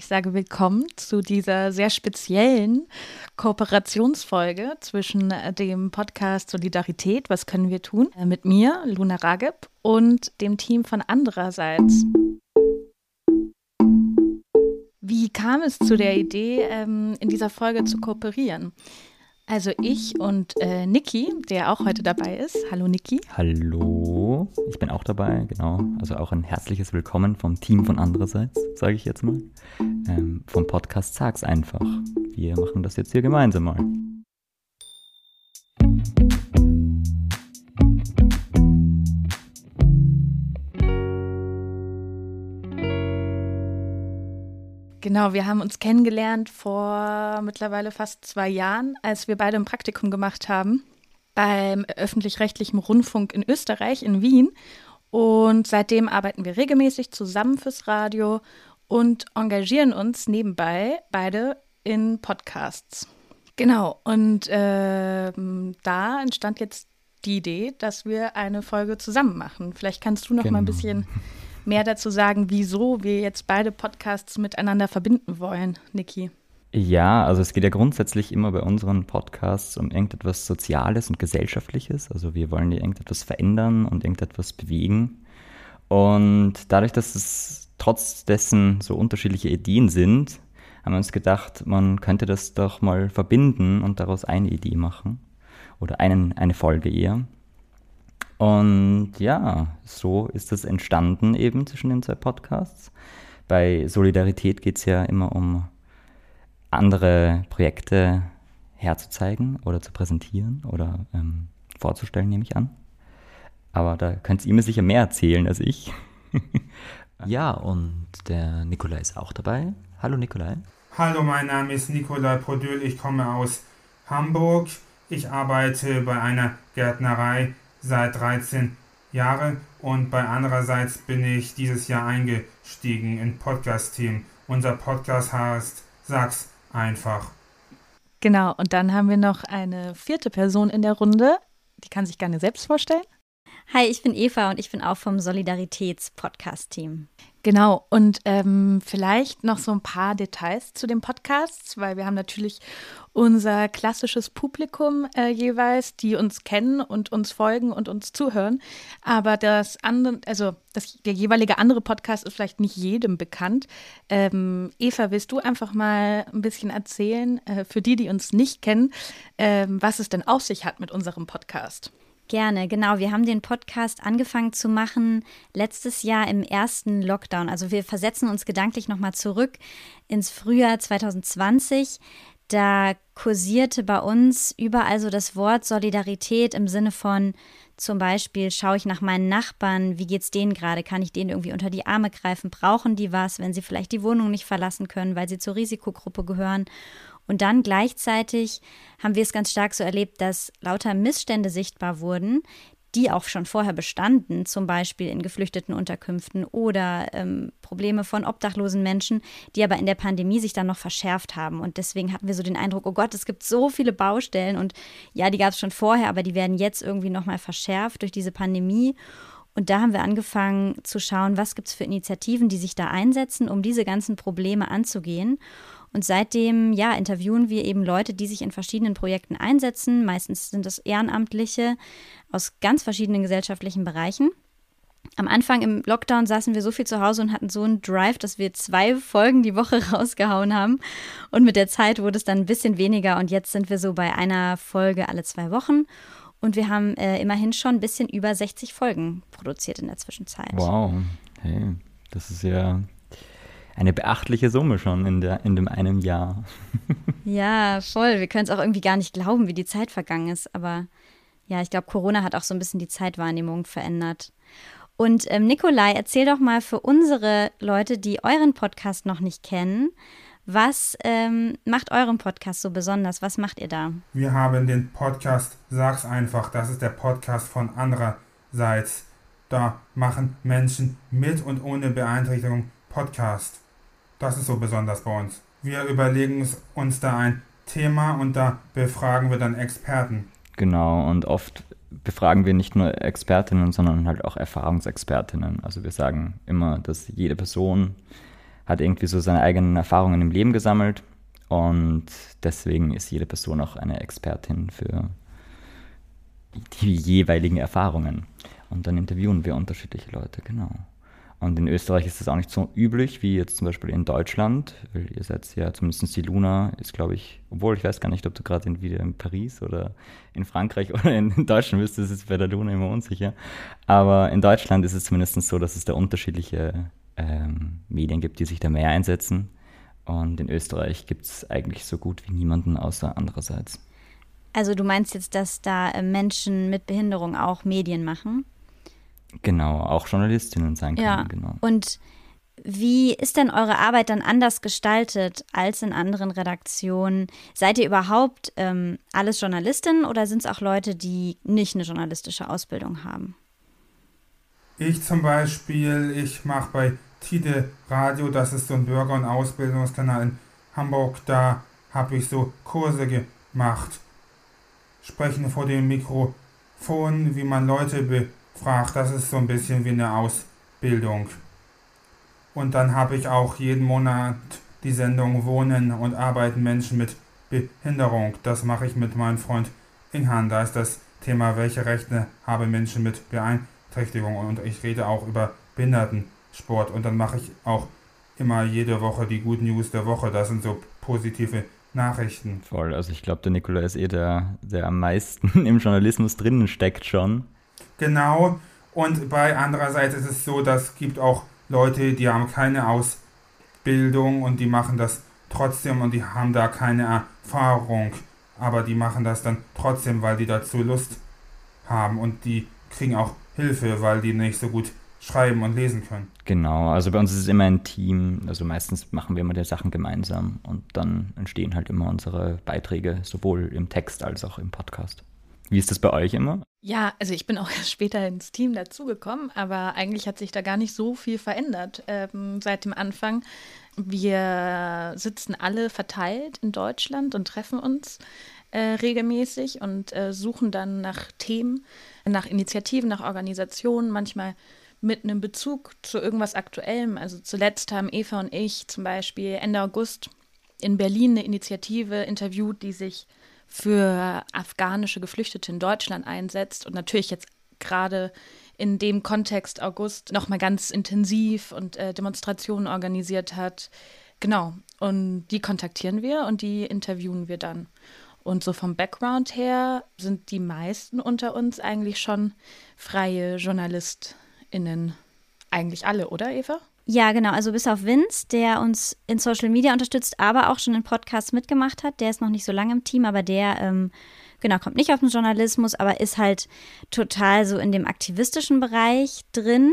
Ich sage willkommen zu dieser sehr speziellen Kooperationsfolge zwischen dem Podcast Solidarität, was können wir tun, äh, mit mir, Luna Rageb, und dem Team von andererseits. Wie kam es zu der Idee, ähm, in dieser Folge zu kooperieren? Also ich und äh, Niki, der auch heute dabei ist. Hallo Niki. Hallo, ich bin auch dabei, genau. Also auch ein herzliches Willkommen vom Team von andererseits, sage ich jetzt mal. Ähm, vom Podcast Sag's einfach. Wir machen das jetzt hier gemeinsam mal. Genau, wir haben uns kennengelernt vor mittlerweile fast zwei Jahren, als wir beide ein Praktikum gemacht haben beim öffentlich-rechtlichen Rundfunk in Österreich, in Wien. Und seitdem arbeiten wir regelmäßig zusammen fürs Radio und engagieren uns nebenbei beide in Podcasts. Genau, und äh, da entstand jetzt die Idee, dass wir eine Folge zusammen machen. Vielleicht kannst du noch genau. mal ein genau. bisschen mehr dazu sagen, wieso wir jetzt beide Podcasts miteinander verbinden wollen, Niki. Ja, also es geht ja grundsätzlich immer bei unseren Podcasts um irgendetwas Soziales und Gesellschaftliches. Also wir wollen ja irgendetwas verändern und irgendetwas bewegen. Und dadurch, dass es trotz dessen so unterschiedliche Ideen sind, haben wir uns gedacht, man könnte das doch mal verbinden und daraus eine Idee machen. Oder einen, eine Folge eher. Und ja, so ist das entstanden eben zwischen den zwei Podcasts. Bei Solidarität geht es ja immer um andere Projekte herzuzeigen oder zu präsentieren oder ähm, vorzustellen, nehme ich an. Aber da könnt ihr mir sicher mehr erzählen als ich. ja, und der Nikolai ist auch dabei. Hallo Nikolai. Hallo, mein Name ist Nikolai Podül, ich komme aus Hamburg. Ich arbeite bei einer Gärtnerei seit 13 Jahren und bei andererseits bin ich dieses Jahr eingestiegen in Podcast-Team. Unser Podcast heißt Sag's einfach. Genau, und dann haben wir noch eine vierte Person in der Runde. Die kann sich gerne selbst vorstellen. Hi, ich bin Eva und ich bin auch vom Solidaritäts-Podcast-Team. Genau, und ähm, vielleicht noch so ein paar Details zu den Podcasts, weil wir haben natürlich unser klassisches Publikum äh, jeweils, die uns kennen und uns folgen und uns zuhören. Aber das andere, also das, der jeweilige andere Podcast ist vielleicht nicht jedem bekannt. Ähm, Eva, willst du einfach mal ein bisschen erzählen, äh, für die, die uns nicht kennen, äh, was es denn auf sich hat mit unserem Podcast? Gerne, genau. Wir haben den Podcast angefangen zu machen letztes Jahr im ersten Lockdown. Also wir versetzen uns gedanklich nochmal zurück ins Frühjahr 2020. Da kursierte bei uns überall so das Wort Solidarität im Sinne von zum Beispiel schaue ich nach meinen Nachbarn, wie geht's denen gerade? Kann ich denen irgendwie unter die Arme greifen? Brauchen die was, wenn sie vielleicht die Wohnung nicht verlassen können, weil sie zur Risikogruppe gehören? Und dann gleichzeitig haben wir es ganz stark so erlebt, dass lauter Missstände sichtbar wurden, die auch schon vorher bestanden, zum Beispiel in geflüchteten Unterkünften oder ähm, Probleme von obdachlosen Menschen, die aber in der Pandemie sich dann noch verschärft haben. Und deswegen hatten wir so den Eindruck, oh Gott, es gibt so viele Baustellen und ja, die gab es schon vorher, aber die werden jetzt irgendwie nochmal verschärft durch diese Pandemie. Und da haben wir angefangen zu schauen, was gibt es für Initiativen, die sich da einsetzen, um diese ganzen Probleme anzugehen. Und seitdem, ja, interviewen wir eben Leute, die sich in verschiedenen Projekten einsetzen. Meistens sind das Ehrenamtliche aus ganz verschiedenen gesellschaftlichen Bereichen. Am Anfang im Lockdown saßen wir so viel zu Hause und hatten so einen Drive, dass wir zwei Folgen die Woche rausgehauen haben. Und mit der Zeit wurde es dann ein bisschen weniger und jetzt sind wir so bei einer Folge alle zwei Wochen. Und wir haben äh, immerhin schon ein bisschen über 60 Folgen produziert in der Zwischenzeit. Wow, hey, das ist ja eine beachtliche Summe schon in, der, in dem einem Jahr. ja, voll. Wir können es auch irgendwie gar nicht glauben, wie die Zeit vergangen ist. Aber ja, ich glaube, Corona hat auch so ein bisschen die Zeitwahrnehmung verändert. Und ähm, Nikolai, erzähl doch mal für unsere Leute, die euren Podcast noch nicht kennen, was ähm, macht euren Podcast so besonders? Was macht ihr da? Wir haben den Podcast Sag's einfach. Das ist der Podcast von andererseits. Da machen Menschen mit und ohne Beeinträchtigung Podcast. Das ist so besonders bei uns. Wir überlegen uns da ein Thema und da befragen wir dann Experten. Genau, und oft befragen wir nicht nur Expertinnen, sondern halt auch Erfahrungsexpertinnen. Also wir sagen immer, dass jede Person hat irgendwie so seine eigenen Erfahrungen im Leben gesammelt und deswegen ist jede Person auch eine Expertin für die jeweiligen Erfahrungen. Und dann interviewen wir unterschiedliche Leute, genau. Und in Österreich ist das auch nicht so üblich wie jetzt zum Beispiel in Deutschland. Ihr seid ja, zumindest die Luna ist, glaube ich, obwohl ich weiß gar nicht, ob du gerade wieder in Paris oder in Frankreich oder in Deutschland bist, das ist bei der Luna immer unsicher. Aber in Deutschland ist es zumindest so, dass es da unterschiedliche ähm, Medien gibt, die sich da mehr einsetzen. Und in Österreich gibt es eigentlich so gut wie niemanden außer andererseits. Also du meinst jetzt, dass da äh, Menschen mit Behinderung auch Medien machen? Genau, auch Journalistinnen sein können. Ja. Genau. Und wie ist denn eure Arbeit dann anders gestaltet als in anderen Redaktionen? Seid ihr überhaupt ähm, alles Journalistinnen oder sind es auch Leute, die nicht eine journalistische Ausbildung haben? Ich zum Beispiel, ich mache bei Tide Radio, das ist so ein Bürger- und Ausbildungskanal in Hamburg, da habe ich so Kurse gemacht. Sprechen vor dem Mikrofon, wie man Leute be fragt, das ist so ein bisschen wie eine Ausbildung. Und dann habe ich auch jeden Monat die Sendung Wohnen und Arbeiten Menschen mit Behinderung. Das mache ich mit meinem Freund Inhan. Da ist das Thema, welche Rechte haben Menschen mit Beeinträchtigung. Und ich rede auch über Behindertensport. Und dann mache ich auch immer jede Woche die Good News der Woche. Das sind so positive Nachrichten. Voll, also ich glaube, der Nikola ist eh der, der am meisten im Journalismus drinnen steckt schon. Genau. Und bei andererseits ist es so, dass es gibt auch Leute, die haben keine Ausbildung und die machen das trotzdem und die haben da keine Erfahrung. Aber die machen das dann trotzdem, weil die dazu Lust haben und die kriegen auch Hilfe, weil die nicht so gut schreiben und lesen können. Genau, also bei uns ist es immer ein Team. Also meistens machen wir immer die Sachen gemeinsam und dann entstehen halt immer unsere Beiträge, sowohl im Text als auch im Podcast. Wie ist das bei euch immer? Ja, also ich bin auch erst später ins Team dazugekommen, aber eigentlich hat sich da gar nicht so viel verändert ähm, seit dem Anfang. Wir sitzen alle verteilt in Deutschland und treffen uns äh, regelmäßig und äh, suchen dann nach Themen, nach Initiativen, nach Organisationen, manchmal mit einem Bezug zu irgendwas Aktuellem. Also zuletzt haben Eva und ich zum Beispiel Ende August in Berlin eine Initiative interviewt, die sich für afghanische Geflüchtete in Deutschland einsetzt und natürlich jetzt gerade in dem Kontext August nochmal ganz intensiv und äh, Demonstrationen organisiert hat. Genau. Und die kontaktieren wir und die interviewen wir dann. Und so vom Background her sind die meisten unter uns eigentlich schon freie JournalistInnen. Eigentlich alle, oder, Eva? Ja, genau. Also bis auf Vince, der uns in Social Media unterstützt, aber auch schon in Podcasts mitgemacht hat. Der ist noch nicht so lange im Team, aber der, ähm, genau, kommt nicht auf den Journalismus, aber ist halt total so in dem aktivistischen Bereich drin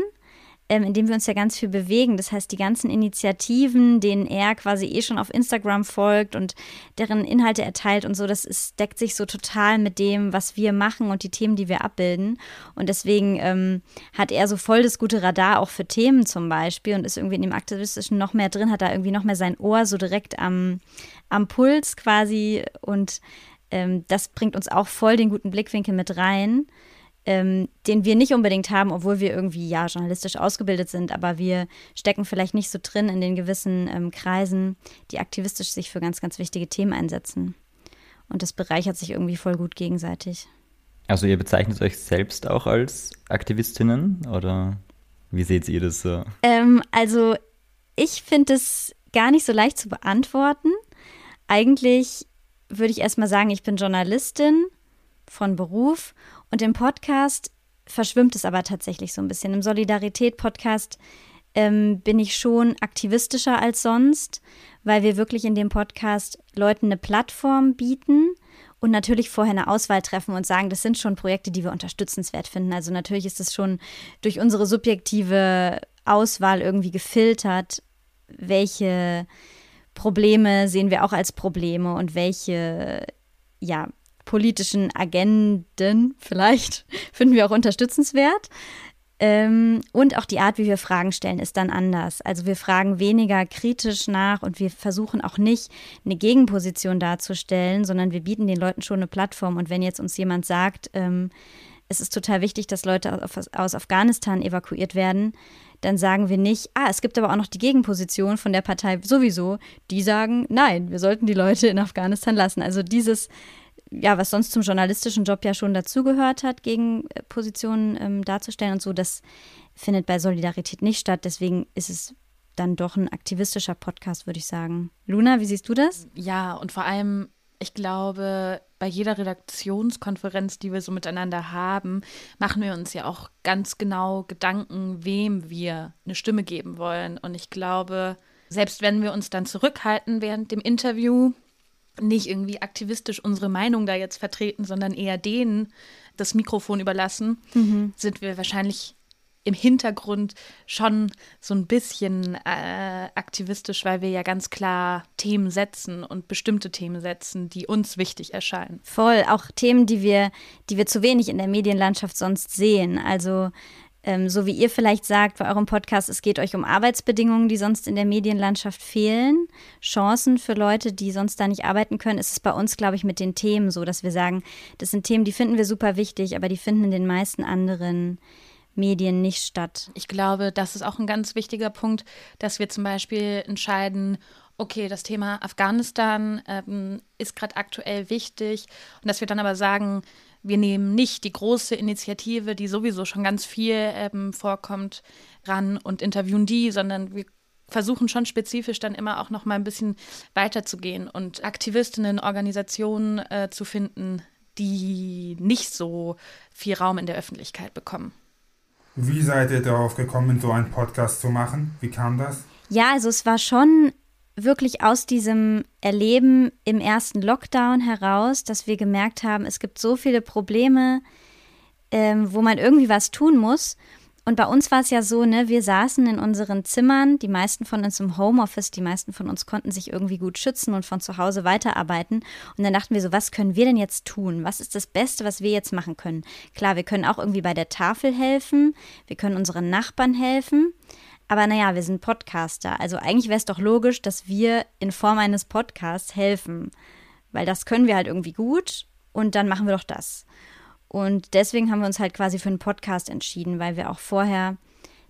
ähm, in dem wir uns ja ganz viel bewegen. Das heißt, die ganzen Initiativen, denen er quasi eh schon auf Instagram folgt und deren Inhalte erteilt und so, das ist, deckt sich so total mit dem, was wir machen und die Themen, die wir abbilden. Und deswegen ähm, hat er so voll das gute Radar auch für Themen zum Beispiel und ist irgendwie in dem Aktivistischen noch mehr drin, hat da irgendwie noch mehr sein Ohr so direkt am, am Puls quasi und ähm, das bringt uns auch voll den guten Blickwinkel mit rein ähm, den wir nicht unbedingt haben, obwohl wir irgendwie ja journalistisch ausgebildet sind, aber wir stecken vielleicht nicht so drin in den gewissen ähm, Kreisen, die aktivistisch sich für ganz, ganz wichtige Themen einsetzen. Und das bereichert sich irgendwie voll gut gegenseitig. Also ihr bezeichnet euch selbst auch als Aktivistinnen oder wie seht ihr das so? Ähm, also ich finde es gar nicht so leicht zu beantworten. Eigentlich würde ich erstmal sagen, ich bin Journalistin von Beruf und im Podcast verschwimmt es aber tatsächlich so ein bisschen. Im Solidarität-Podcast ähm, bin ich schon aktivistischer als sonst, weil wir wirklich in dem Podcast Leuten eine Plattform bieten und natürlich vorher eine Auswahl treffen und sagen, das sind schon Projekte, die wir unterstützenswert finden. Also natürlich ist es schon durch unsere subjektive Auswahl irgendwie gefiltert, welche Probleme sehen wir auch als Probleme und welche ja, politischen Agenden vielleicht finden wir auch unterstützenswert. Ähm, und auch die Art, wie wir Fragen stellen, ist dann anders. Also wir fragen weniger kritisch nach und wir versuchen auch nicht eine Gegenposition darzustellen, sondern wir bieten den Leuten schon eine Plattform. Und wenn jetzt uns jemand sagt, ähm, es ist total wichtig, dass Leute aus Afghanistan evakuiert werden, dann sagen wir nicht, ah, es gibt aber auch noch die Gegenposition von der Partei sowieso, die sagen, nein, wir sollten die Leute in Afghanistan lassen. Also dieses, ja, was sonst zum journalistischen Job ja schon dazugehört hat, Gegenpositionen ähm, darzustellen und so, das findet bei Solidarität nicht statt. Deswegen ist es dann doch ein aktivistischer Podcast, würde ich sagen. Luna, wie siehst du das? Ja, und vor allem, ich glaube, bei jeder Redaktionskonferenz, die wir so miteinander haben, machen wir uns ja auch ganz genau Gedanken, wem wir eine Stimme geben wollen. Und ich glaube, selbst wenn wir uns dann zurückhalten während dem Interview, nicht irgendwie aktivistisch unsere Meinung da jetzt vertreten, sondern eher denen das Mikrofon überlassen, mhm. sind wir wahrscheinlich im Hintergrund schon so ein bisschen äh, aktivistisch, weil wir ja ganz klar Themen setzen und bestimmte Themen setzen, die uns wichtig erscheinen. Voll, auch Themen, die wir, die wir zu wenig in der Medienlandschaft sonst sehen. Also ähm, so wie ihr vielleicht sagt bei eurem Podcast, es geht euch um Arbeitsbedingungen, die sonst in der Medienlandschaft fehlen, Chancen für Leute, die sonst da nicht arbeiten können, ist es bei uns, glaube ich, mit den Themen so, dass wir sagen, das sind Themen, die finden wir super wichtig, aber die finden in den meisten anderen Medien nicht statt. Ich glaube, das ist auch ein ganz wichtiger Punkt, dass wir zum Beispiel entscheiden, okay, das Thema Afghanistan ähm, ist gerade aktuell wichtig und dass wir dann aber sagen, wir nehmen nicht die große Initiative, die sowieso schon ganz viel ähm, vorkommt, ran und interviewen die, sondern wir versuchen schon spezifisch dann immer auch noch mal ein bisschen weiterzugehen und Aktivistinnen, Organisationen äh, zu finden, die nicht so viel Raum in der Öffentlichkeit bekommen. Wie seid ihr darauf gekommen, so einen Podcast zu machen? Wie kam das? Ja, also es war schon wirklich aus diesem Erleben im ersten Lockdown heraus, dass wir gemerkt haben, es gibt so viele Probleme, ähm, wo man irgendwie was tun muss. Und bei uns war es ja so, ne, wir saßen in unseren Zimmern, die meisten von uns im Homeoffice, die meisten von uns konnten sich irgendwie gut schützen und von zu Hause weiterarbeiten. Und dann dachten wir so, was können wir denn jetzt tun? Was ist das Beste, was wir jetzt machen können? Klar, wir können auch irgendwie bei der Tafel helfen, wir können unseren Nachbarn helfen. Aber naja, wir sind Podcaster. Also eigentlich wäre es doch logisch, dass wir in Form eines Podcasts helfen. Weil das können wir halt irgendwie gut und dann machen wir doch das. Und deswegen haben wir uns halt quasi für einen Podcast entschieden, weil wir auch vorher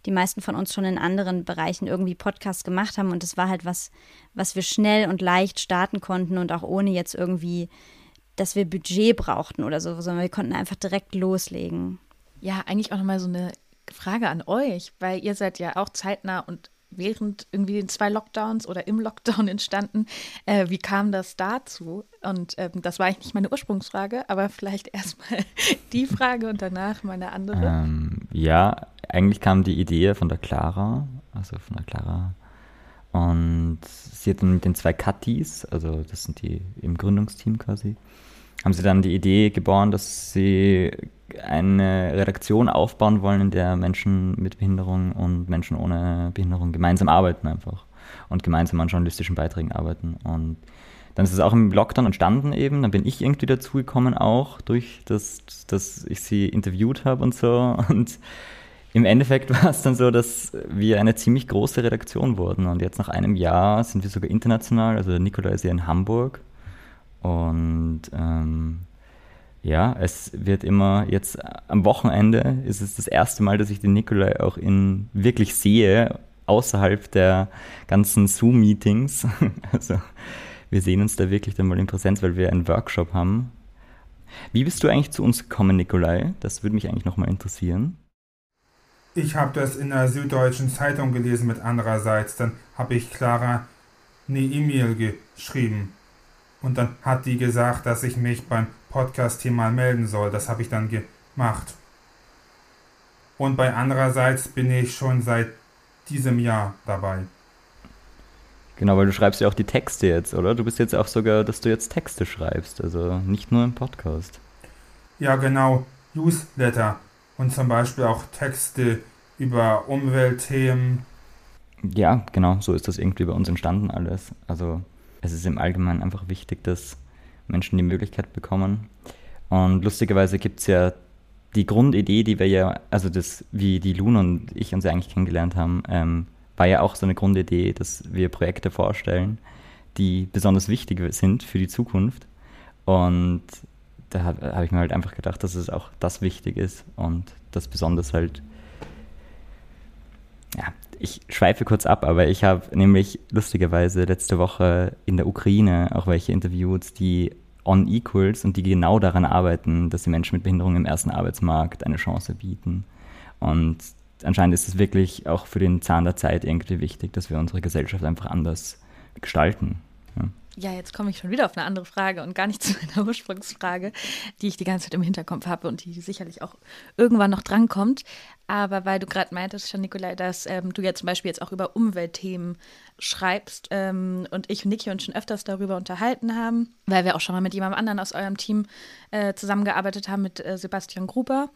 die meisten von uns schon in anderen Bereichen irgendwie Podcasts gemacht haben und es war halt was, was wir schnell und leicht starten konnten und auch ohne jetzt irgendwie, dass wir Budget brauchten oder so, sondern wir konnten einfach direkt loslegen. Ja, eigentlich auch nochmal so eine Frage an euch, weil ihr seid ja auch zeitnah und während irgendwie den zwei Lockdowns oder im Lockdown entstanden. Äh, wie kam das dazu? Und ähm, das war eigentlich nicht meine Ursprungsfrage, aber vielleicht erstmal die Frage und danach meine andere. Ähm, ja, eigentlich kam die Idee von der Clara, also von der Clara. Und sie hat dann mit den zwei Katis, also das sind die im Gründungsteam quasi, haben sie dann die Idee geboren, dass sie eine Redaktion aufbauen wollen, in der Menschen mit Behinderung und Menschen ohne Behinderung gemeinsam arbeiten einfach und gemeinsam an journalistischen Beiträgen arbeiten. Und dann ist es auch im Lockdown entstanden eben, dann bin ich irgendwie dazugekommen auch, durch das, dass ich sie interviewt habe und so. Und im Endeffekt war es dann so, dass wir eine ziemlich große Redaktion wurden. Und jetzt nach einem Jahr sind wir sogar international. Also Nikola ist ja in Hamburg. Und ähm, ja, es wird immer jetzt am Wochenende ist es das erste Mal, dass ich den Nikolai auch in wirklich sehe, außerhalb der ganzen Zoom-Meetings. Also wir sehen uns da wirklich dann mal in Präsenz, weil wir einen Workshop haben. Wie bist du eigentlich zu uns gekommen, Nikolai? Das würde mich eigentlich nochmal interessieren. Ich habe das in der Süddeutschen Zeitung gelesen mit andererseits. Dann habe ich Clara eine E-Mail geschrieben. Und dann hat die gesagt, dass ich mich beim Podcast hier mal melden soll. Das habe ich dann gemacht. Und bei andererseits bin ich schon seit diesem Jahr dabei. Genau, weil du schreibst ja auch die Texte jetzt, oder? Du bist jetzt auch sogar, dass du jetzt Texte schreibst, also nicht nur im Podcast. Ja, genau, Newsletter und zum Beispiel auch Texte über Umweltthemen. Ja, genau, so ist das irgendwie bei uns entstanden alles. Also es ist im Allgemeinen einfach wichtig, dass Menschen die Möglichkeit bekommen. Und lustigerweise gibt es ja die Grundidee, die wir ja, also das, wie die Luna und ich uns ja eigentlich kennengelernt haben, ähm, war ja auch so eine Grundidee, dass wir Projekte vorstellen, die besonders wichtig sind für die Zukunft. Und da habe hab ich mir halt einfach gedacht, dass es auch das wichtig ist und das besonders halt, ja, ich schweife kurz ab, aber ich habe nämlich lustigerweise letzte Woche in der Ukraine auch welche interviewt, die on Equals und die genau daran arbeiten, dass sie Menschen mit Behinderung im ersten Arbeitsmarkt eine Chance bieten. Und anscheinend ist es wirklich auch für den Zahn der Zeit irgendwie wichtig, dass wir unsere Gesellschaft einfach anders gestalten. Ja. Jetzt komme ich schon wieder auf eine andere Frage und gar nicht zu meiner Ursprungsfrage, die ich die ganze Zeit im Hinterkopf habe und die sicherlich auch irgendwann noch drankommt. Aber weil du gerade meintest, schon Nikolai, dass ähm, du ja zum Beispiel jetzt auch über Umweltthemen schreibst ähm, und ich und Niki uns schon öfters darüber unterhalten haben, weil wir auch schon mal mit jemandem anderen aus eurem Team äh, zusammengearbeitet haben, mit äh, Sebastian Gruber.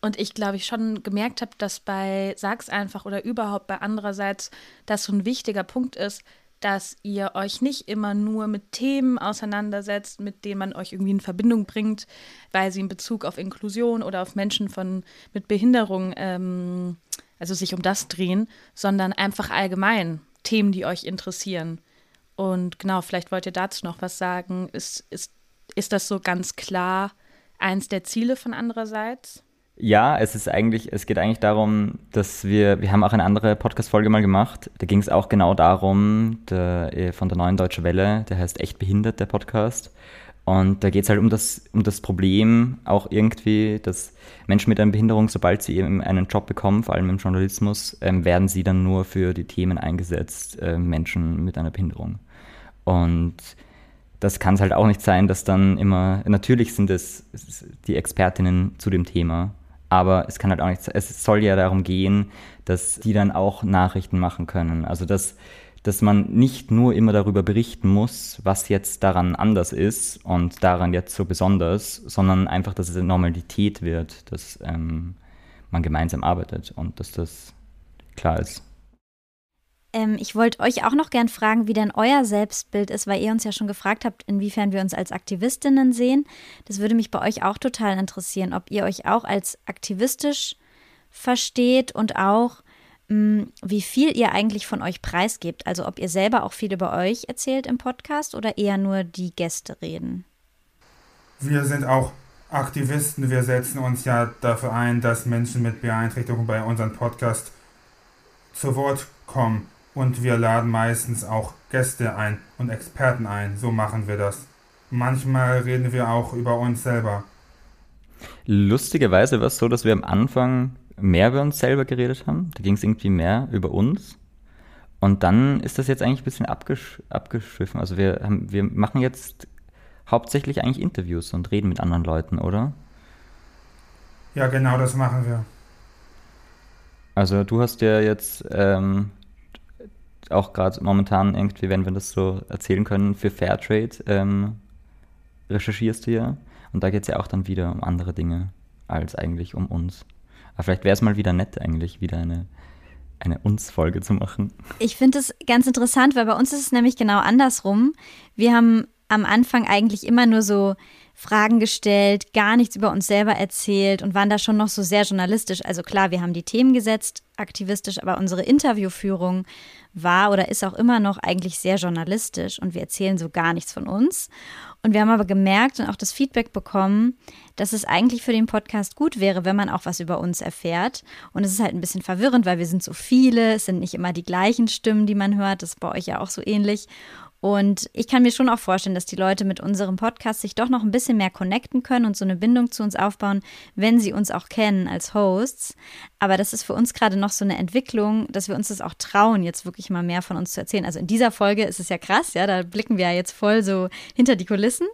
Und ich glaube, ich schon gemerkt habe, dass bei Sag's einfach oder überhaupt bei andererseits das so ein wichtiger Punkt ist, dass ihr euch nicht immer nur mit Themen auseinandersetzt, mit denen man euch irgendwie in Verbindung bringt, weil sie in Bezug auf Inklusion oder auf Menschen von, mit Behinderung, ähm, also sich um das drehen, sondern einfach allgemein Themen, die euch interessieren. Und genau, vielleicht wollt ihr dazu noch was sagen. Ist, ist, ist das so ganz klar eins der Ziele von andererseits? Ja, es ist eigentlich, es geht eigentlich darum, dass wir, wir haben auch eine andere Podcast-Folge mal gemacht. Da ging es auch genau darum, der, äh, von der neuen Deutsche Welle, der heißt Echt behindert, der Podcast. Und da geht es halt um das, um das Problem auch irgendwie, dass Menschen mit einer Behinderung, sobald sie eben einen Job bekommen, vor allem im Journalismus, ähm, werden sie dann nur für die Themen eingesetzt, äh, Menschen mit einer Behinderung. Und das kann es halt auch nicht sein, dass dann immer, natürlich sind es die Expertinnen zu dem Thema, aber es kann halt auch nicht, es soll ja darum gehen, dass die dann auch Nachrichten machen können. Also dass, dass man nicht nur immer darüber berichten muss, was jetzt daran anders ist und daran jetzt so besonders, sondern einfach, dass es eine Normalität wird, dass ähm, man gemeinsam arbeitet und dass das klar ist. Ähm, ich wollte euch auch noch gern fragen, wie denn euer Selbstbild ist, weil ihr uns ja schon gefragt habt, inwiefern wir uns als Aktivistinnen sehen. Das würde mich bei euch auch total interessieren, ob ihr euch auch als aktivistisch versteht und auch, mh, mm, wie viel ihr eigentlich von euch preisgebt. Also ob ihr selber auch viel über euch erzählt im Podcast oder eher nur die Gäste reden. Wir sind auch Aktivisten. Wir setzen uns ja dafür ein, dass Menschen mit Beeinträchtigungen bei unserem Podcast zu Wort kommen. Und wir laden meistens auch Gäste ein und Experten ein. So machen wir das. Manchmal reden wir auch über uns selber. Lustigerweise war es so, dass wir am Anfang mehr über uns selber geredet haben. Da ging es irgendwie mehr über uns. Und dann ist das jetzt eigentlich ein bisschen abgesch abgeschwiffen. Also wir, haben, wir machen jetzt hauptsächlich eigentlich Interviews und reden mit anderen Leuten, oder? Ja, genau das machen wir. Also du hast ja jetzt ähm, auch gerade momentan irgendwie, wenn wir das so erzählen können, für Fairtrade ähm, recherchierst du ja. Und da geht es ja auch dann wieder um andere Dinge als eigentlich um uns. Aber vielleicht wäre es mal wieder nett, eigentlich wieder eine, eine Uns-Folge zu machen. Ich finde es ganz interessant, weil bei uns ist es nämlich genau andersrum. Wir haben am Anfang eigentlich immer nur so Fragen gestellt, gar nichts über uns selber erzählt und waren da schon noch so sehr journalistisch. Also klar, wir haben die Themen gesetzt, aktivistisch, aber unsere Interviewführung war oder ist auch immer noch eigentlich sehr journalistisch und wir erzählen so gar nichts von uns. Und wir haben aber gemerkt und auch das Feedback bekommen, dass es eigentlich für den Podcast gut wäre, wenn man auch was über uns erfährt. Und es ist halt ein bisschen verwirrend, weil wir sind so viele, es sind nicht immer die gleichen Stimmen, die man hört. Das ist bei euch ja auch so ähnlich. Und ich kann mir schon auch vorstellen, dass die Leute mit unserem Podcast sich doch noch ein bisschen mehr connecten können und so eine Bindung zu uns aufbauen, wenn sie uns auch kennen als Hosts. Aber das ist für uns gerade noch so eine Entwicklung, dass wir uns das auch trauen, jetzt wirklich mal mehr von uns zu erzählen. Also in dieser Folge ist es ja krass, ja, da blicken wir ja jetzt voll so hinter die Kulissen.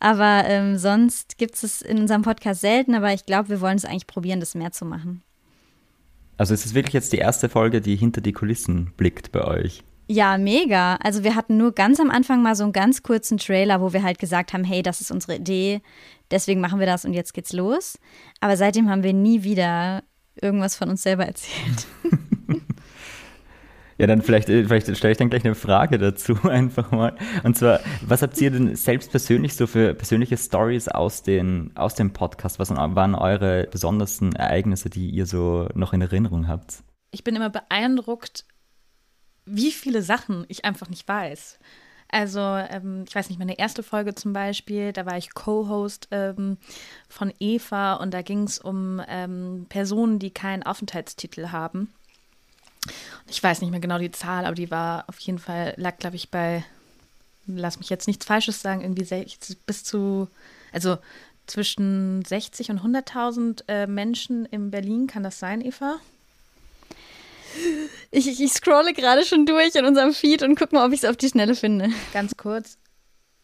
Aber ähm, sonst gibt es in unserem Podcast selten, aber ich glaube, wir wollen es eigentlich probieren, das mehr zu machen. Also es ist wirklich jetzt die erste Folge, die hinter die Kulissen blickt bei euch. Ja, mega. Also wir hatten nur ganz am Anfang mal so einen ganz kurzen Trailer, wo wir halt gesagt haben, hey, das ist unsere Idee, deswegen machen wir das und jetzt geht's los. Aber seitdem haben wir nie wieder irgendwas von uns selber erzählt. Ja, dann vielleicht, äh, vielleicht stelle ich dann gleich eine Frage dazu einfach mal. Und zwar, was habt ihr denn selbst persönlich so für persönliche Stories aus, den, aus dem Podcast? Was waren eure besondersten Ereignisse, die ihr so noch in Erinnerung habt? Ich bin immer beeindruckt, wie viele Sachen ich einfach nicht weiß. Also, ähm, ich weiß nicht, meine erste Folge zum Beispiel, da war ich Co-Host ähm, von Eva und da ging es um ähm, Personen, die keinen Aufenthaltstitel haben. Ich weiß nicht mehr genau die Zahl, aber die war auf jeden Fall, lag, glaube ich, bei, lass mich jetzt nichts Falsches sagen, irgendwie 60, bis zu, also zwischen 60 und 100.000 äh, Menschen in Berlin, kann das sein, Eva? Ich, ich, ich scrolle gerade schon durch in unserem Feed und gucke mal, ob ich es auf die Schnelle finde. Ganz kurz.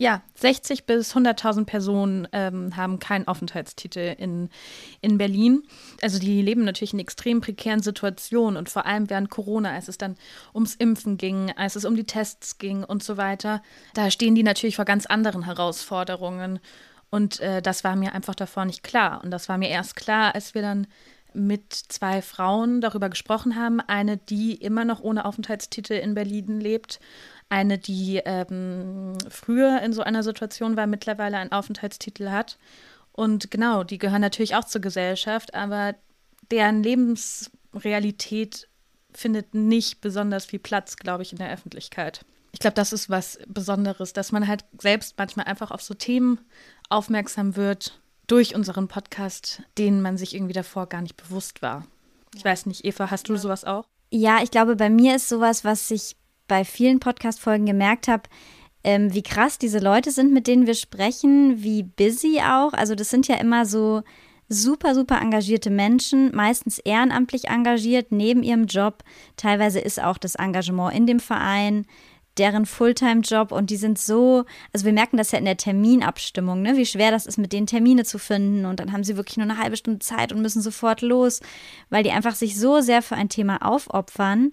Ja, 60 bis 100.000 Personen ähm, haben keinen Aufenthaltstitel in, in Berlin. Also die leben natürlich in extrem prekären Situationen und vor allem während Corona, als es dann ums Impfen ging, als es um die Tests ging und so weiter, da stehen die natürlich vor ganz anderen Herausforderungen. Und äh, das war mir einfach davor nicht klar. Und das war mir erst klar, als wir dann mit zwei Frauen darüber gesprochen haben. Eine, die immer noch ohne Aufenthaltstitel in Berlin lebt. Eine, die ähm, früher in so einer Situation war, mittlerweile einen Aufenthaltstitel hat. Und genau, die gehören natürlich auch zur Gesellschaft, aber deren Lebensrealität findet nicht besonders viel Platz, glaube ich, in der Öffentlichkeit. Ich glaube, das ist was Besonderes, dass man halt selbst manchmal einfach auf so Themen aufmerksam wird durch unseren Podcast, denen man sich irgendwie davor gar nicht bewusst war. Ich weiß nicht, Eva, hast du sowas auch? Ja, ich glaube, bei mir ist sowas, was ich bei vielen Podcast-Folgen gemerkt habe, ähm, wie krass diese Leute sind, mit denen wir sprechen, wie busy auch. Also das sind ja immer so super, super engagierte Menschen, meistens ehrenamtlich engagiert, neben ihrem Job. Teilweise ist auch das Engagement in dem Verein deren Fulltime-Job und die sind so, also wir merken das ja in der Terminabstimmung, ne, wie schwer das ist, mit denen Termine zu finden und dann haben sie wirklich nur eine halbe Stunde Zeit und müssen sofort los, weil die einfach sich so sehr für ein Thema aufopfern,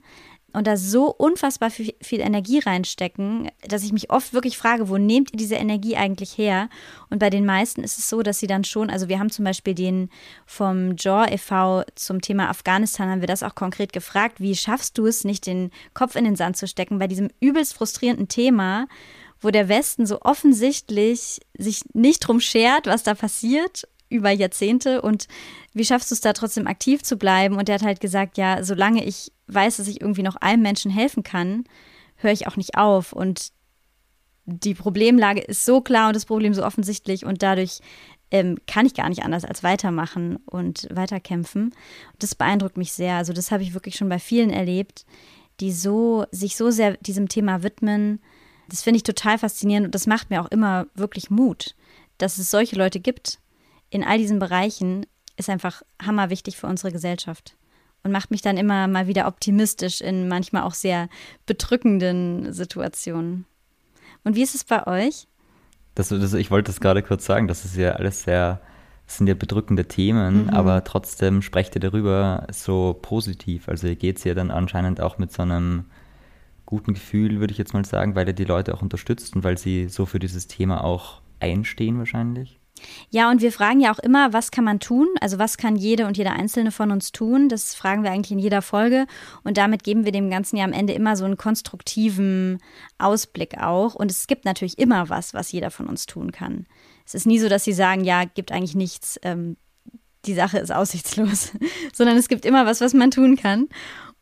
und da so unfassbar viel, Energie reinstecken, dass ich mich oft wirklich frage, wo nehmt ihr diese Energie eigentlich her? Und bei den meisten ist es so, dass sie dann schon, also wir haben zum Beispiel den vom JAW e.V. zum Thema Afghanistan, haben wir das auch konkret gefragt, wie schaffst du es, nicht den Kopf in den Sand zu stecken bei diesem übelst frustrierenden Thema? wo der Westen so offensichtlich sich nicht drum schert, was da passiert über Jahrzehnte und wie schaffst du es da trotzdem aktiv zu bleiben? Und der hat halt gesagt, ja, solange ich weiß, dass ich irgendwie noch einem Menschen helfen kann, höre ich auch nicht auf. Und die Problemlage ist so klar und das Problem so offensichtlich und dadurch ähm, kann ich gar nicht anders als weitermachen und weiterkämpfen. Und das beeindruckt mich sehr. Also das habe ich wirklich schon bei vielen erlebt, die so sich so sehr diesem Thema widmen. Das finde ich total faszinierend und das macht mir auch immer wirklich Mut, dass es solche Leute gibt in all diesen Bereichen, ist einfach hammerwichtig für unsere Gesellschaft und macht mich dann immer mal wieder optimistisch in manchmal auch sehr bedrückenden Situationen. Und wie ist es bei euch? Das, das, ich wollte das gerade kurz sagen, das ist ja alles sehr, das sind ja bedrückende Themen, mhm. aber trotzdem sprecht ihr darüber so positiv. Also ihr geht es ja dann anscheinend auch mit so einem guten Gefühl, würde ich jetzt mal sagen, weil ihr die Leute auch unterstützt und weil sie so für dieses Thema auch einstehen wahrscheinlich. Ja, und wir fragen ja auch immer, was kann man tun? Also was kann jede und jeder Einzelne von uns tun? Das fragen wir eigentlich in jeder Folge. Und damit geben wir dem Ganzen ja am Ende immer so einen konstruktiven Ausblick auch. Und es gibt natürlich immer was, was jeder von uns tun kann. Es ist nie so, dass sie sagen, ja, gibt eigentlich nichts. Ähm, die Sache ist aussichtslos, sondern es gibt immer was, was man tun kann.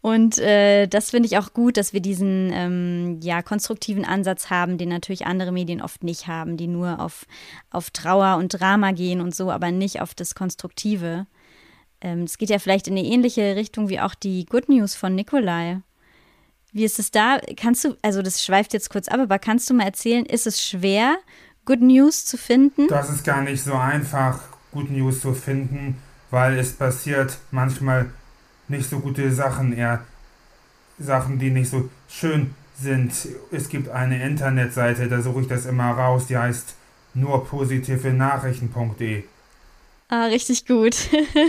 Und äh, das finde ich auch gut, dass wir diesen ähm, ja, konstruktiven Ansatz haben, den natürlich andere Medien oft nicht haben, die nur auf, auf Trauer und Drama gehen und so, aber nicht auf das Konstruktive. Ähm, es geht ja vielleicht in eine ähnliche Richtung wie auch die Good News von Nikolai. Wie ist es da? Kannst du, also das schweift jetzt kurz ab, aber kannst du mal erzählen, ist es schwer, Good News zu finden? Das ist gar nicht so einfach, Good News zu finden, weil es passiert manchmal nicht so gute Sachen, eher Sachen, die nicht so schön sind. Es gibt eine Internetseite, da suche ich das immer raus, die heißt nur positive Nachrichten.de. Ah, richtig gut.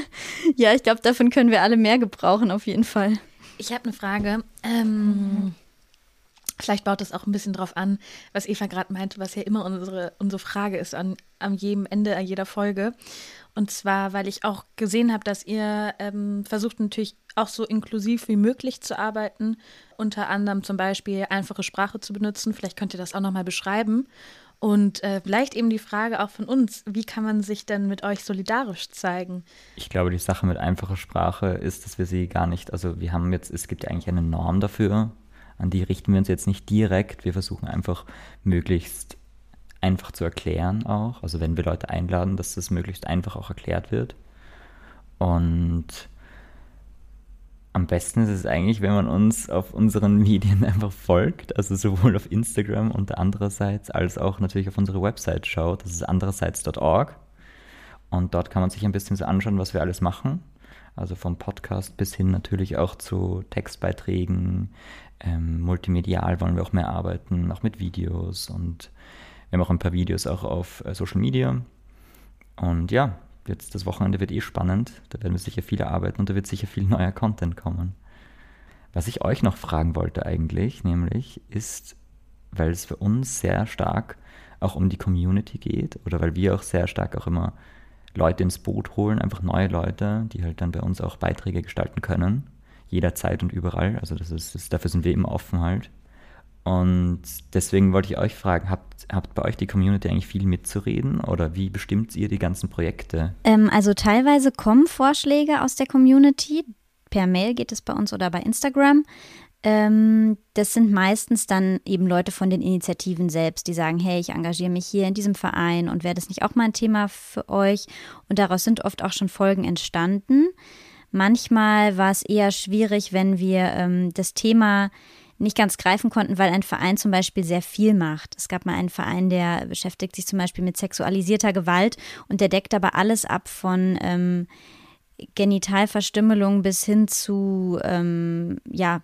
ja, ich glaube, davon können wir alle mehr gebrauchen, auf jeden Fall. Ich habe eine Frage. Ähm, vielleicht baut das auch ein bisschen drauf an, was Eva gerade meinte, was ja immer unsere, unsere Frage ist an, an jedem Ende jeder Folge. Und zwar, weil ich auch gesehen habe, dass ihr ähm, versucht natürlich auch so inklusiv wie möglich zu arbeiten. Unter anderem zum Beispiel einfache Sprache zu benutzen. Vielleicht könnt ihr das auch nochmal beschreiben. Und äh, vielleicht eben die Frage auch von uns, wie kann man sich denn mit euch solidarisch zeigen? Ich glaube, die Sache mit einfacher Sprache ist, dass wir sie gar nicht, also wir haben jetzt, es gibt ja eigentlich eine Norm dafür, an die richten wir uns jetzt nicht direkt. Wir versuchen einfach möglichst einfach zu erklären auch. Also wenn wir Leute einladen, dass das möglichst einfach auch erklärt wird. Und am besten ist es eigentlich, wenn man uns auf unseren Medien einfach folgt, also sowohl auf Instagram und andererseits als auch natürlich auf unsere Website schaut. Das ist andererseits.org. Und dort kann man sich ein bisschen so anschauen, was wir alles machen. Also vom Podcast bis hin natürlich auch zu Textbeiträgen. Ähm, multimedial wollen wir auch mehr arbeiten, auch mit Videos. Und wir haben auch ein paar Videos auch auf äh, Social Media. Und ja, jetzt das Wochenende wird eh spannend. Da werden wir sicher viele arbeiten und da wird sicher viel neuer Content kommen. Was ich euch noch fragen wollte eigentlich, nämlich ist, weil es für uns sehr stark auch um die Community geht oder weil wir auch sehr stark auch immer Leute ins Boot holen, einfach neue Leute, die halt dann bei uns auch Beiträge gestalten können, jederzeit und überall. Also das ist, das, dafür sind wir immer offen halt. Und deswegen wollte ich euch fragen, habt, habt bei euch die Community eigentlich viel mitzureden oder wie bestimmt ihr die ganzen Projekte? Ähm, also teilweise kommen Vorschläge aus der Community. Per Mail geht es bei uns oder bei Instagram. Ähm, das sind meistens dann eben Leute von den Initiativen selbst, die sagen, hey, ich engagiere mich hier in diesem Verein und wäre das nicht auch mal ein Thema für euch? Und daraus sind oft auch schon Folgen entstanden. Manchmal war es eher schwierig, wenn wir ähm, das Thema nicht ganz greifen konnten, weil ein Verein zum Beispiel sehr viel macht. Es gab mal einen Verein, der beschäftigt sich zum Beispiel mit sexualisierter Gewalt und der deckt aber alles ab von ähm, Genitalverstümmelung bis hin zu ähm, ja,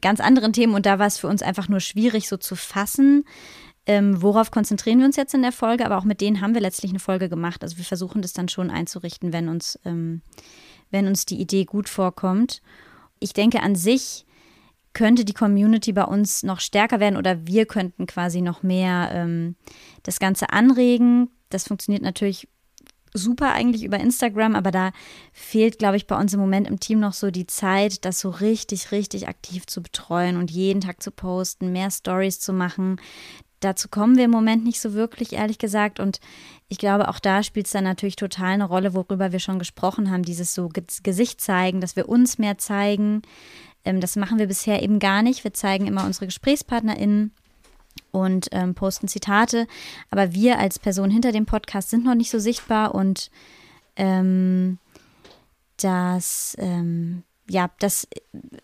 ganz anderen Themen. Und da war es für uns einfach nur schwierig, so zu fassen. Ähm, worauf konzentrieren wir uns jetzt in der Folge? Aber auch mit denen haben wir letztlich eine Folge gemacht. Also wir versuchen das dann schon einzurichten, wenn uns, ähm, wenn uns die Idee gut vorkommt. Ich denke an sich könnte die Community bei uns noch stärker werden oder wir könnten quasi noch mehr ähm, das Ganze anregen. Das funktioniert natürlich super eigentlich über Instagram, aber da fehlt, glaube ich, bei uns im Moment im Team noch so die Zeit, das so richtig, richtig aktiv zu betreuen und jeden Tag zu posten, mehr Stories zu machen. Dazu kommen wir im Moment nicht so wirklich, ehrlich gesagt. Und ich glaube, auch da spielt es dann natürlich total eine Rolle, worüber wir schon gesprochen haben, dieses so Gesicht zeigen, dass wir uns mehr zeigen, ähm, das machen wir bisher eben gar nicht. Wir zeigen immer unsere GesprächspartnerInnen und ähm, posten Zitate. Aber wir als Person hinter dem Podcast sind noch nicht so sichtbar und ähm, das, ähm, ja, das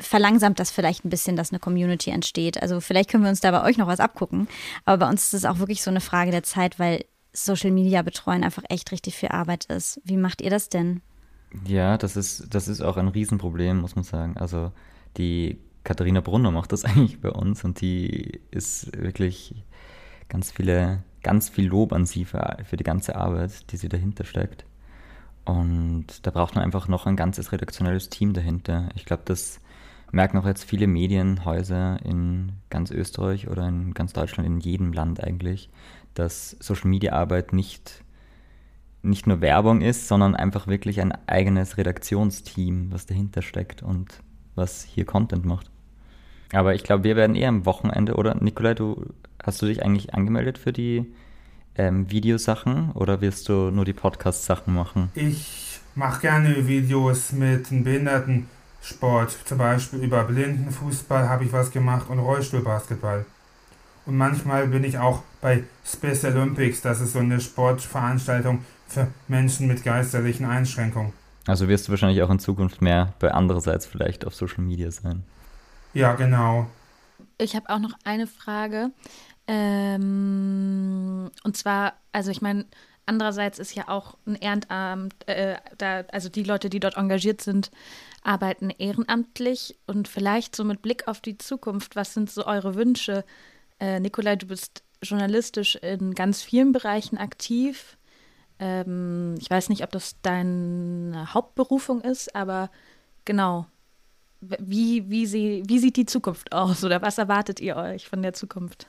verlangsamt das vielleicht ein bisschen, dass eine Community entsteht. Also vielleicht können wir uns da bei euch noch was abgucken. Aber bei uns ist es auch wirklich so eine Frage der Zeit, weil Social Media betreuen einfach echt richtig viel Arbeit ist. Wie macht ihr das denn? Ja, das ist, das ist auch ein Riesenproblem, muss man sagen. Also die Katharina Brunner macht das eigentlich bei uns und die ist wirklich ganz viele, ganz viel Lob an sie für, für die ganze Arbeit, die sie dahinter steckt. Und da braucht man einfach noch ein ganzes redaktionelles Team dahinter. Ich glaube, das merken auch jetzt viele Medienhäuser in ganz Österreich oder in ganz Deutschland, in jedem Land eigentlich, dass Social Media Arbeit nicht, nicht nur Werbung ist, sondern einfach wirklich ein eigenes Redaktionsteam, was dahinter steckt und was hier Content macht. Aber ich glaube, wir werden eher am Wochenende, oder Nikolai, du hast du dich eigentlich angemeldet für die ähm, Videosachen oder wirst du nur die Podcast-Sachen machen? Ich mache gerne Videos mit einem Behindertensport. Zum Beispiel über Blindenfußball habe ich was gemacht und Rollstuhlbasketball. Und manchmal bin ich auch bei Space Olympics, das ist so eine Sportveranstaltung für Menschen mit geisterlichen Einschränkungen. Also wirst du wahrscheinlich auch in Zukunft mehr bei andererseits vielleicht auf Social Media sein. Ja, genau. Ich habe auch noch eine Frage. Ähm, und zwar, also ich meine, andererseits ist ja auch ein Ehrenamt, äh, da, also die Leute, die dort engagiert sind, arbeiten ehrenamtlich und vielleicht so mit Blick auf die Zukunft, was sind so eure Wünsche? Äh, Nikolai, du bist journalistisch in ganz vielen Bereichen aktiv. Ähm, ich weiß nicht, ob das deine Hauptberufung ist, aber genau. Wie, wie, sie, wie sieht die Zukunft aus oder was erwartet ihr euch von der Zukunft?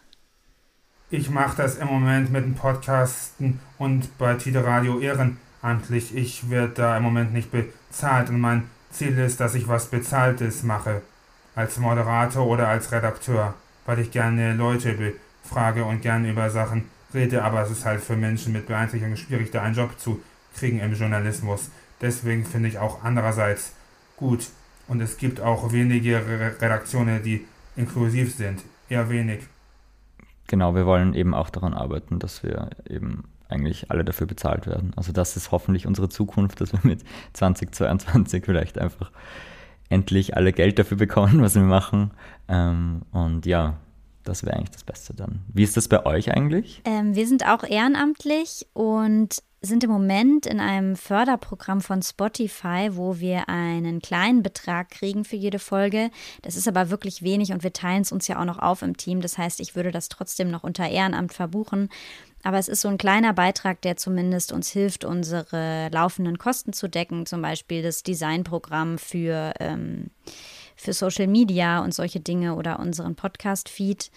Ich mache das im Moment mit dem Podcasten und bei Tide Radio ehrenamtlich. Ich werde da im Moment nicht bezahlt und mein Ziel ist, dass ich was Bezahltes mache. Als Moderator oder als Redakteur, weil ich gerne Leute befrage und gerne über Sachen rede, aber es ist halt für Menschen mit Beeinträchtigungen schwierig, da einen Job zu kriegen im Journalismus. Deswegen finde ich auch andererseits gut. Und es gibt auch wenige Redaktionen, die inklusiv sind. Eher wenig. Genau, wir wollen eben auch daran arbeiten, dass wir eben eigentlich alle dafür bezahlt werden. Also das ist hoffentlich unsere Zukunft, dass wir mit 2022 vielleicht einfach endlich alle Geld dafür bekommen, was wir machen. Ähm, und ja, das wäre eigentlich das Beste dann. Wie ist das bei euch eigentlich? Ähm, wir sind auch ehrenamtlich und sind im Moment in einem Förderprogramm von Spotify, wo wir einen kleinen Betrag kriegen für jede Folge. Das ist aber wirklich wenig und wir teilen es uns ja auch noch auf im Team. Das heißt, ich würde das trotzdem noch unter Ehrenamt verbuchen. Aber es ist so ein kleiner Beitrag, der zumindest uns hilft, unsere laufenden Kosten zu decken, zum Beispiel das Designprogramm für, ähm, für Social Media und solche Dinge oder unseren Podcast-Feed.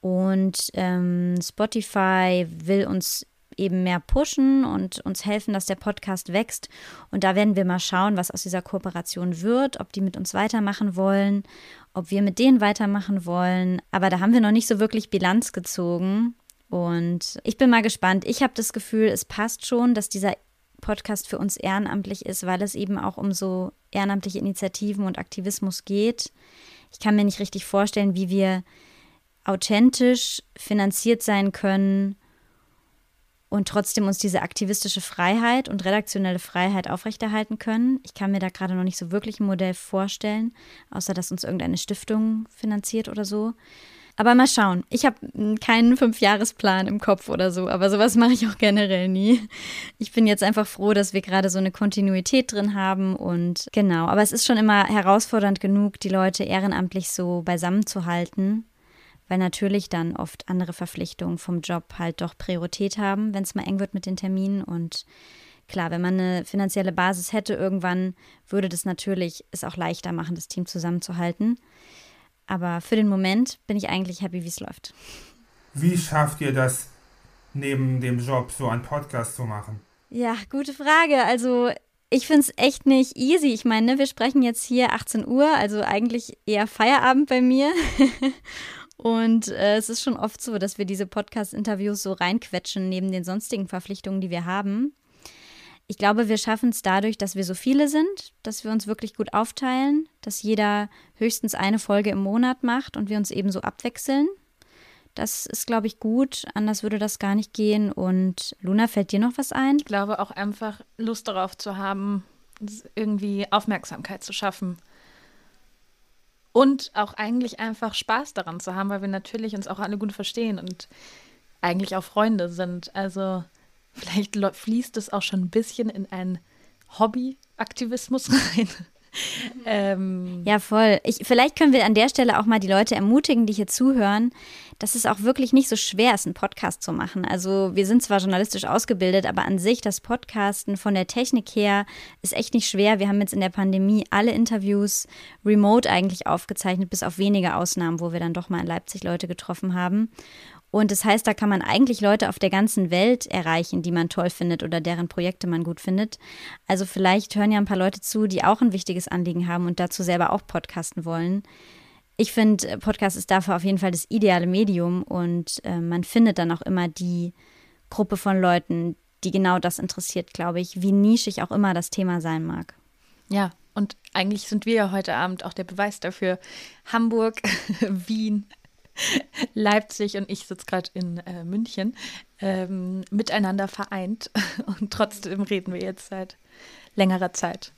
Und ähm, Spotify will uns eben mehr pushen und uns helfen, dass der Podcast wächst. Und da werden wir mal schauen, was aus dieser Kooperation wird, ob die mit uns weitermachen wollen, ob wir mit denen weitermachen wollen. Aber da haben wir noch nicht so wirklich Bilanz gezogen. Und ich bin mal gespannt. Ich habe das Gefühl, es passt schon, dass dieser Podcast für uns ehrenamtlich ist, weil es eben auch um so ehrenamtliche Initiativen und Aktivismus geht. Ich kann mir nicht richtig vorstellen, wie wir authentisch finanziert sein können und trotzdem uns diese aktivistische Freiheit und redaktionelle Freiheit aufrechterhalten können. Ich kann mir da gerade noch nicht so wirklich ein Modell vorstellen, außer dass uns irgendeine Stiftung finanziert oder so. Aber mal schauen. Ich habe keinen Fünfjahresplan im Kopf oder so, aber sowas mache ich auch generell nie. Ich bin jetzt einfach froh, dass wir gerade so eine Kontinuität drin haben und genau. Aber es ist schon immer herausfordernd genug, die Leute ehrenamtlich so beisammen zu halten weil natürlich dann oft andere Verpflichtungen vom Job halt doch Priorität haben, wenn es mal eng wird mit den Terminen. Und klar, wenn man eine finanzielle Basis hätte, irgendwann würde das natürlich es auch leichter machen, das Team zusammenzuhalten. Aber für den Moment bin ich eigentlich happy, wie es läuft. Wie schafft ihr das, neben dem Job so einen Podcast zu machen? Ja, gute Frage. Also ich finde es echt nicht easy. Ich meine, ne, wir sprechen jetzt hier 18 Uhr, also eigentlich eher Feierabend bei mir. Und äh, es ist schon oft so, dass wir diese Podcast-Interviews so reinquetschen neben den sonstigen Verpflichtungen, die wir haben. Ich glaube, wir schaffen es dadurch, dass wir so viele sind, dass wir uns wirklich gut aufteilen, dass jeder höchstens eine Folge im Monat macht und wir uns eben so abwechseln. Das ist, glaube ich, gut. Anders würde das gar nicht gehen. Und Luna, fällt dir noch was ein? Ich glaube auch einfach Lust darauf zu haben, irgendwie Aufmerksamkeit zu schaffen. Und auch eigentlich einfach Spaß daran zu haben, weil wir natürlich uns auch alle gut verstehen und eigentlich auch Freunde sind. Also vielleicht fließt es auch schon ein bisschen in einen Hobbyaktivismus rein. ähm, ja, voll. Ich, vielleicht können wir an der Stelle auch mal die Leute ermutigen, die hier zuhören, dass es auch wirklich nicht so schwer ist, einen Podcast zu machen. Also wir sind zwar journalistisch ausgebildet, aber an sich das Podcasten von der Technik her ist echt nicht schwer. Wir haben jetzt in der Pandemie alle Interviews remote eigentlich aufgezeichnet, bis auf wenige Ausnahmen, wo wir dann doch mal in Leipzig Leute getroffen haben. Und das heißt, da kann man eigentlich Leute auf der ganzen Welt erreichen, die man toll findet oder deren Projekte man gut findet. Also vielleicht hören ja ein paar Leute zu, die auch ein wichtiges Anliegen haben und dazu selber auch podcasten wollen. Ich finde, Podcast ist dafür auf jeden Fall das ideale Medium und äh, man findet dann auch immer die Gruppe von Leuten, die genau das interessiert, glaube ich, wie nischig auch immer das Thema sein mag. Ja, und eigentlich sind wir ja heute Abend auch der Beweis dafür. Hamburg, Wien, Leipzig und ich sitze gerade in äh, München, ähm, miteinander vereint. Und trotzdem reden wir jetzt seit längerer Zeit.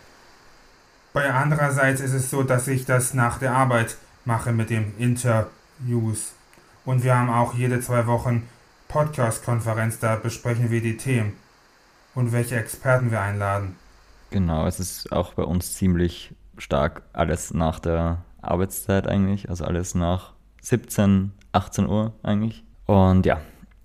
Bei andererseits ist es so, dass ich das nach der Arbeit mache mit dem Interviews. Und wir haben auch jede zwei Wochen Podcast-Konferenz, da besprechen wir die Themen und welche Experten wir einladen. Genau, es ist auch bei uns ziemlich stark alles nach der Arbeitszeit eigentlich, also alles nach 17, 18 Uhr eigentlich. Und ja,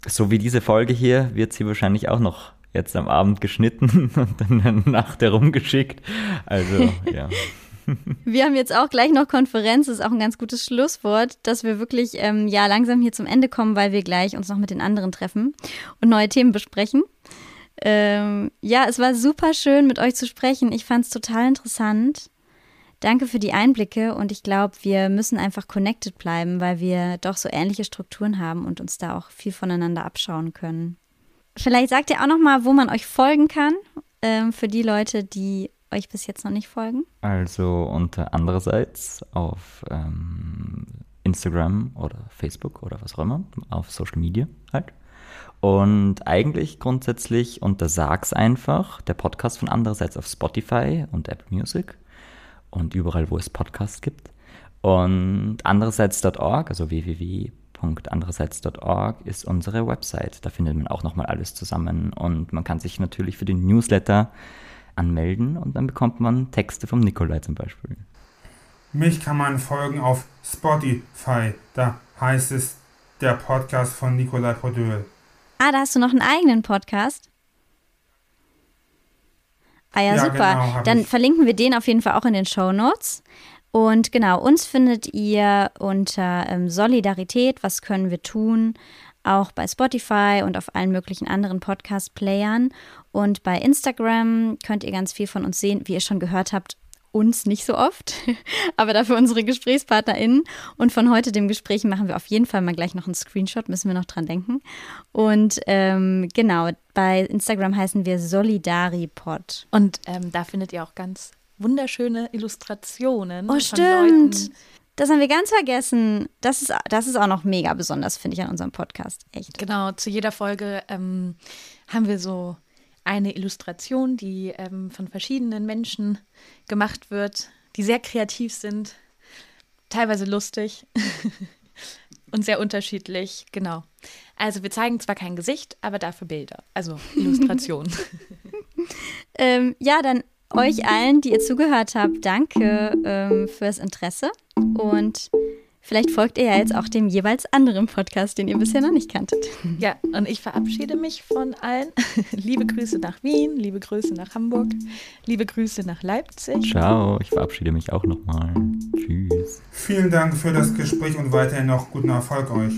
so wie diese Folge hier wird sie wahrscheinlich auch noch jetzt am Abend geschnitten und dann in der Nacht herumgeschickt. Also ja. Wir haben jetzt auch gleich noch Konferenz, das ist auch ein ganz gutes Schlusswort, dass wir wirklich ähm, ja langsam hier zum Ende kommen, weil wir gleich uns noch mit den anderen treffen und neue Themen besprechen. Ähm, ja, es war super schön, mit euch zu sprechen. Ich fand es total interessant. Danke für die Einblicke und ich glaube, wir müssen einfach connected bleiben, weil wir doch so ähnliche Strukturen haben und uns da auch viel voneinander abschauen können. Vielleicht sagt ihr auch noch mal, wo man euch folgen kann, ähm, für die Leute, die euch bis jetzt noch nicht folgen. Also unter andererseits auf ähm, Instagram oder Facebook oder was auch immer, auf Social Media halt. Und eigentlich grundsätzlich unter Sag's einfach, der Podcast von andererseits auf Spotify und Apple Music und überall, wo es Podcasts gibt. Und andererseits.org, also www.andererseits.org ist unsere Website. Da findet man auch nochmal alles zusammen und man kann sich natürlich für den Newsletter anmelden und dann bekommt man Texte vom Nikolai zum Beispiel. Mich kann man folgen auf Spotify. Da heißt es der Podcast von Nikolai Podöl. Ah, da hast du noch einen eigenen Podcast? Ah ja, ja super. Genau, Dann ich. verlinken wir den auf jeden Fall auch in den Show Notes. Und genau, uns findet ihr unter ähm, Solidarität, was können wir tun, auch bei Spotify und auf allen möglichen anderen Podcast-Playern. Und bei Instagram könnt ihr ganz viel von uns sehen. Wie ihr schon gehört habt, uns nicht so oft, aber dafür unsere GesprächspartnerInnen. Und von heute dem Gespräch machen wir auf jeden Fall mal gleich noch einen Screenshot, müssen wir noch dran denken. Und ähm, genau, bei Instagram heißen wir Solidaripod. Und ähm, da findet ihr auch ganz wunderschöne Illustrationen. Oh, stimmt. Das haben wir ganz vergessen. Das ist, das ist auch noch mega besonders, finde ich, an unserem Podcast. Echt. Genau, zu jeder Folge ähm, haben wir so eine Illustration, die ähm, von verschiedenen Menschen gemacht wird, die sehr kreativ sind, teilweise lustig und sehr unterschiedlich. Genau. Also wir zeigen zwar kein Gesicht, aber dafür Bilder, also Illustrationen. ähm, ja, dann euch allen, die ihr zugehört habt, danke ähm, fürs Interesse und Vielleicht folgt ihr ja jetzt auch dem jeweils anderen Podcast, den ihr bisher noch nicht kanntet. Ja, und ich verabschiede mich von allen. liebe Grüße nach Wien, liebe Grüße nach Hamburg, liebe Grüße nach Leipzig. Ciao, ich verabschiede mich auch nochmal. Tschüss. Vielen Dank für das Gespräch und weiterhin noch guten Erfolg euch.